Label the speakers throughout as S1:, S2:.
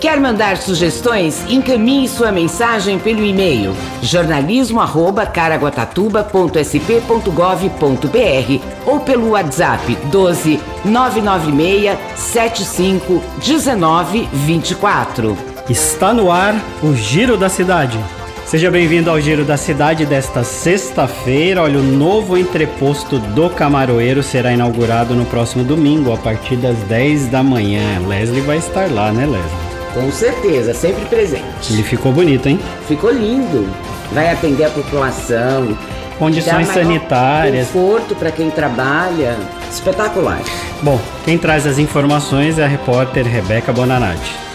S1: Quer mandar sugestões? Encaminhe sua mensagem pelo e-mail jornalismo@caraguatatuba.sp.gov.br ou pelo WhatsApp 12 996 75 19 24.
S2: Está no ar o Giro da Cidade. Seja bem-vindo ao Giro da Cidade desta sexta-feira. Olha, o novo entreposto do Camaroeiro será inaugurado no próximo domingo, a partir das 10 da manhã. Leslie vai estar lá, né, Leslie?
S1: Com certeza, sempre presente.
S2: Ele ficou bonito, hein?
S1: Ficou lindo. Vai atender a população.
S2: Condições sanitárias.
S1: Conforto para quem trabalha. Espetacular.
S2: Bom, quem traz as informações é a repórter Rebeca Bonanati.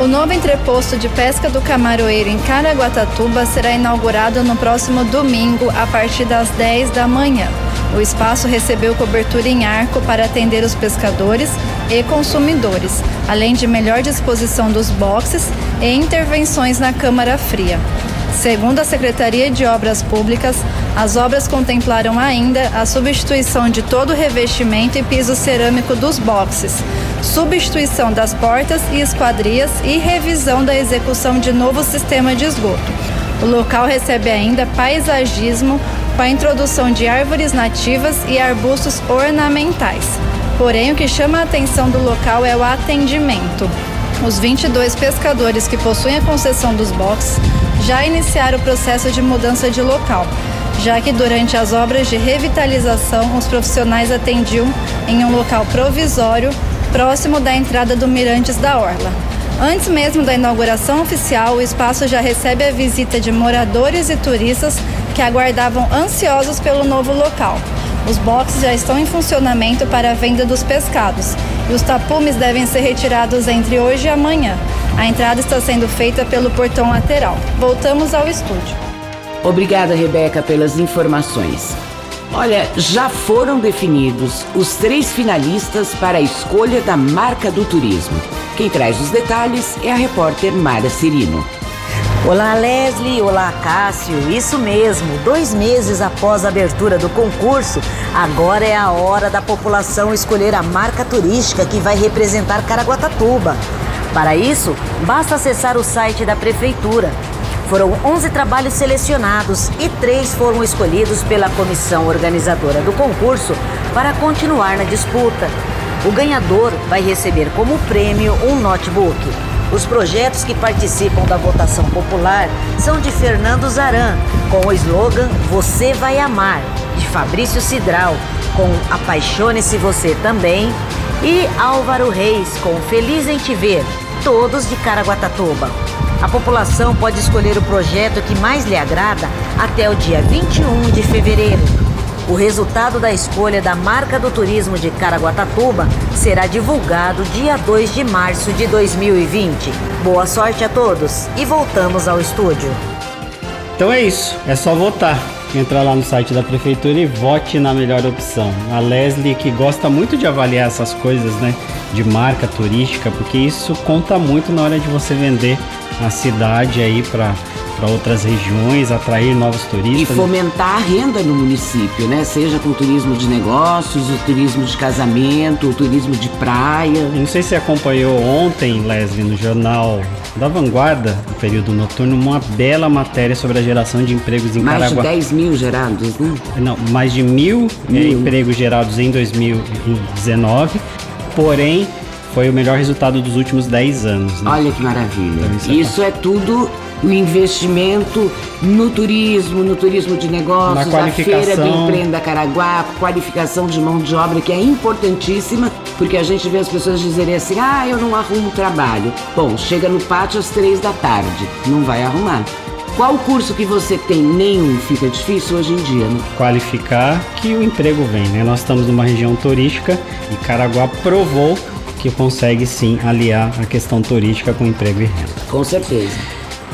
S3: O novo entreposto de pesca do Camaroeiro em Caraguatatuba será inaugurado no próximo domingo, a partir das 10 da manhã. O espaço recebeu cobertura em arco para atender os pescadores e consumidores, além de melhor disposição dos boxes e intervenções na câmara fria. Segundo a Secretaria de Obras Públicas, as obras contemplaram ainda a substituição de todo o revestimento e piso cerâmico dos boxes, substituição das portas e esquadrias e revisão da execução de novo sistema de esgoto. O local recebe ainda paisagismo com a introdução de árvores nativas e arbustos ornamentais. Porém, o que chama a atenção do local é o atendimento. Os 22 pescadores que possuem a concessão dos boxes já iniciaram o processo de mudança de local, já que durante as obras de revitalização os profissionais atendiam em um local provisório próximo da entrada do Mirantes da Orla. Antes mesmo da inauguração oficial, o espaço já recebe a visita de moradores e turistas que aguardavam ansiosos pelo novo local. Os boxes já estão em funcionamento para a venda dos pescados e os tapumes devem ser retirados entre hoje e amanhã. A entrada está sendo feita pelo portão lateral. Voltamos ao estúdio.
S1: Obrigada, Rebeca, pelas informações. Olha, já foram definidos os três finalistas para a escolha da marca do turismo. Quem traz os detalhes é a repórter Mara Cirino.
S4: Olá, Leslie. Olá, Cássio. Isso mesmo. Dois meses após a abertura do concurso, agora é a hora da população escolher a marca turística que vai representar Caraguatatuba. Para isso, basta acessar o site da Prefeitura foram 11 trabalhos selecionados e três foram escolhidos pela comissão organizadora do concurso para continuar na disputa. O ganhador vai receber como prêmio um notebook. Os projetos que participam da votação popular são de Fernando Zaran, com o slogan Você vai amar, de Fabrício Cidral, com Apaixone-se você também, e Álvaro Reis, com Feliz em te ver, todos de Caraguatatuba. A população pode escolher o projeto que mais lhe agrada até o dia 21 de fevereiro. O resultado da escolha da marca do turismo de Caraguatatuba será divulgado dia 2 de março de 2020. Boa sorte a todos e voltamos ao estúdio.
S2: Então é isso, é só votar. Entrar lá no site da prefeitura e vote na melhor opção. A Leslie, que gosta muito de avaliar essas coisas, né? De marca turística, porque isso conta muito na hora de você vender a cidade aí para para outras regiões, atrair novos turistas.
S1: E fomentar a renda no município, né? Seja com turismo de negócios, o turismo de casamento, o turismo de praia.
S2: não sei se você acompanhou ontem, Leslie, no jornal da Vanguarda, no período noturno, uma bela matéria sobre a geração de empregos em
S1: mais
S2: Caraguá.
S1: Mais de 10 mil gerados, né?
S2: Não, mais de mil, eh, mil. empregos gerados em 2019, porém foi o melhor resultado dos últimos 10 anos.
S1: Né? Olha que maravilha. Então, isso, é isso é, tudo o investimento no turismo, no turismo de negócios, a feira do Empreenda Caraguá, qualificação de mão de obra que é importantíssima, porque a gente vê as pessoas dizerem assim: ah, eu não arrumo trabalho. Bom, chega no pátio às três da tarde, não vai arrumar. Qual curso que você tem? Nenhum fica difícil hoje em dia, né?
S2: Qualificar que o emprego vem, né? Nós estamos numa região turística e Caraguá provou que consegue sim aliar a questão turística com emprego e renda.
S1: Com certeza.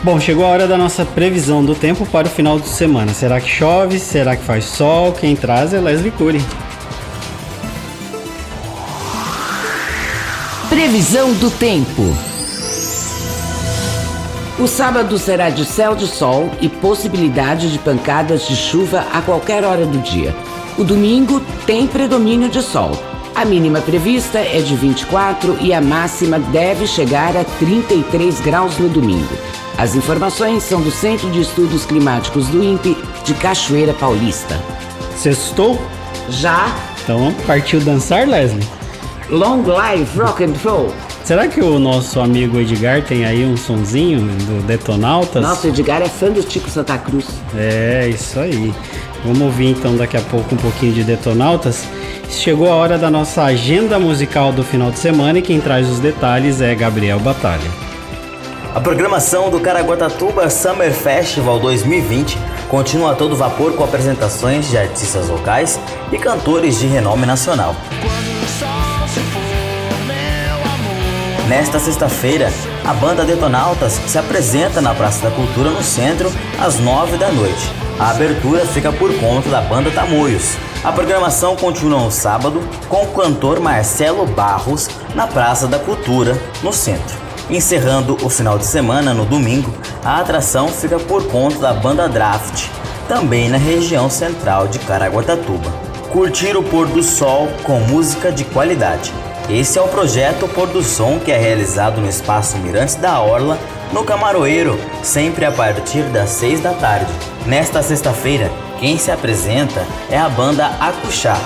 S2: Bom, chegou a hora da nossa previsão do tempo para o final de semana. Será que chove? Será que faz sol? Quem traz é Leslie Cury.
S1: Previsão do tempo. O sábado será de céu de sol e possibilidade de pancadas de chuva a qualquer hora do dia. O domingo tem predomínio de sol. A mínima prevista é de 24 e a máxima deve chegar a 33 graus no domingo. As informações são do Centro de Estudos Climáticos do INPE de Cachoeira Paulista.
S2: Sextou?
S1: Já.
S2: Então partiu dançar, Leslie?
S1: Long life rock and roll.
S2: Será que o nosso amigo Edgar tem aí um sonzinho do Detonautas?
S1: Nossa, o Edgar é fã do Tico Santa Cruz.
S2: É, isso aí. Vamos ouvir então daqui a pouco um pouquinho de Detonautas. Chegou a hora da nossa agenda musical do final de semana e quem traz os detalhes é Gabriel Batalha.
S5: A programação do Caraguatatuba Summer Festival 2020 continua a todo vapor com apresentações de artistas locais e cantores de renome nacional. Nesta sexta-feira, a banda Detonautas se apresenta na Praça da Cultura no centro às nove da noite. A abertura fica por conta da banda Tamoios. A programação continua no sábado com o cantor Marcelo Barros na Praça da Cultura, no centro. Encerrando o final de semana no domingo, a atração fica por conta da banda Draft, também na região central de Caraguatatuba. Curtir o pôr do sol com música de qualidade. Esse é o projeto Pôr do Som que é realizado no espaço Mirantes da Orla, no Camaroeiro, sempre a partir das 6 da tarde. Nesta sexta-feira, quem se apresenta é a banda Acuxá.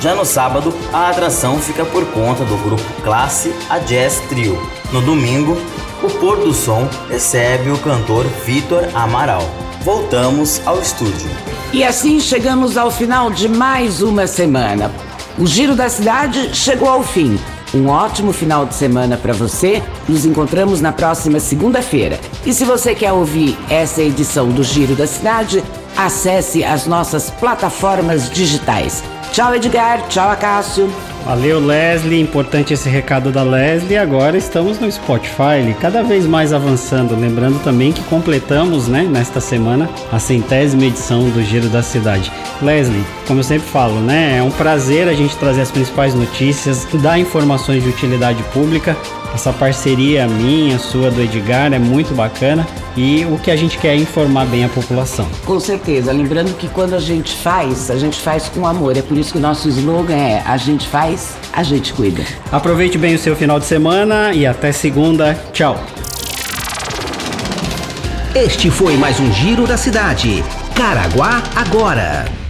S5: Já no sábado, a atração fica por conta do grupo Classe a Jazz Trio. No domingo, o Pôr do Som recebe o cantor Vitor Amaral. Voltamos ao estúdio.
S1: E assim chegamos ao final de mais uma semana. O Giro da Cidade chegou ao fim. Um ótimo final de semana para você. Nos encontramos na próxima segunda-feira. E se você quer ouvir essa edição do Giro da Cidade, acesse as nossas plataformas digitais. Tchau, Edgar. Tchau, Acácio.
S2: Valeu, Leslie. Importante esse recado da Leslie. Agora estamos no Spotify, cada vez mais avançando. Lembrando também que completamos, né, nesta semana, a centésima edição do Giro da Cidade. Leslie, como eu sempre falo, né, é um prazer a gente trazer as principais notícias, dar informações de utilidade pública. Essa parceria minha, sua, do Edgar é muito bacana e o que a gente quer é informar bem a população.
S1: Com certeza. Lembrando que quando a gente faz, a gente faz com amor. É por isso que o nosso slogan é: a gente faz, a gente cuida.
S2: Aproveite bem o seu final de semana e até segunda. Tchau.
S6: Este foi mais um Giro da Cidade. Caraguá agora.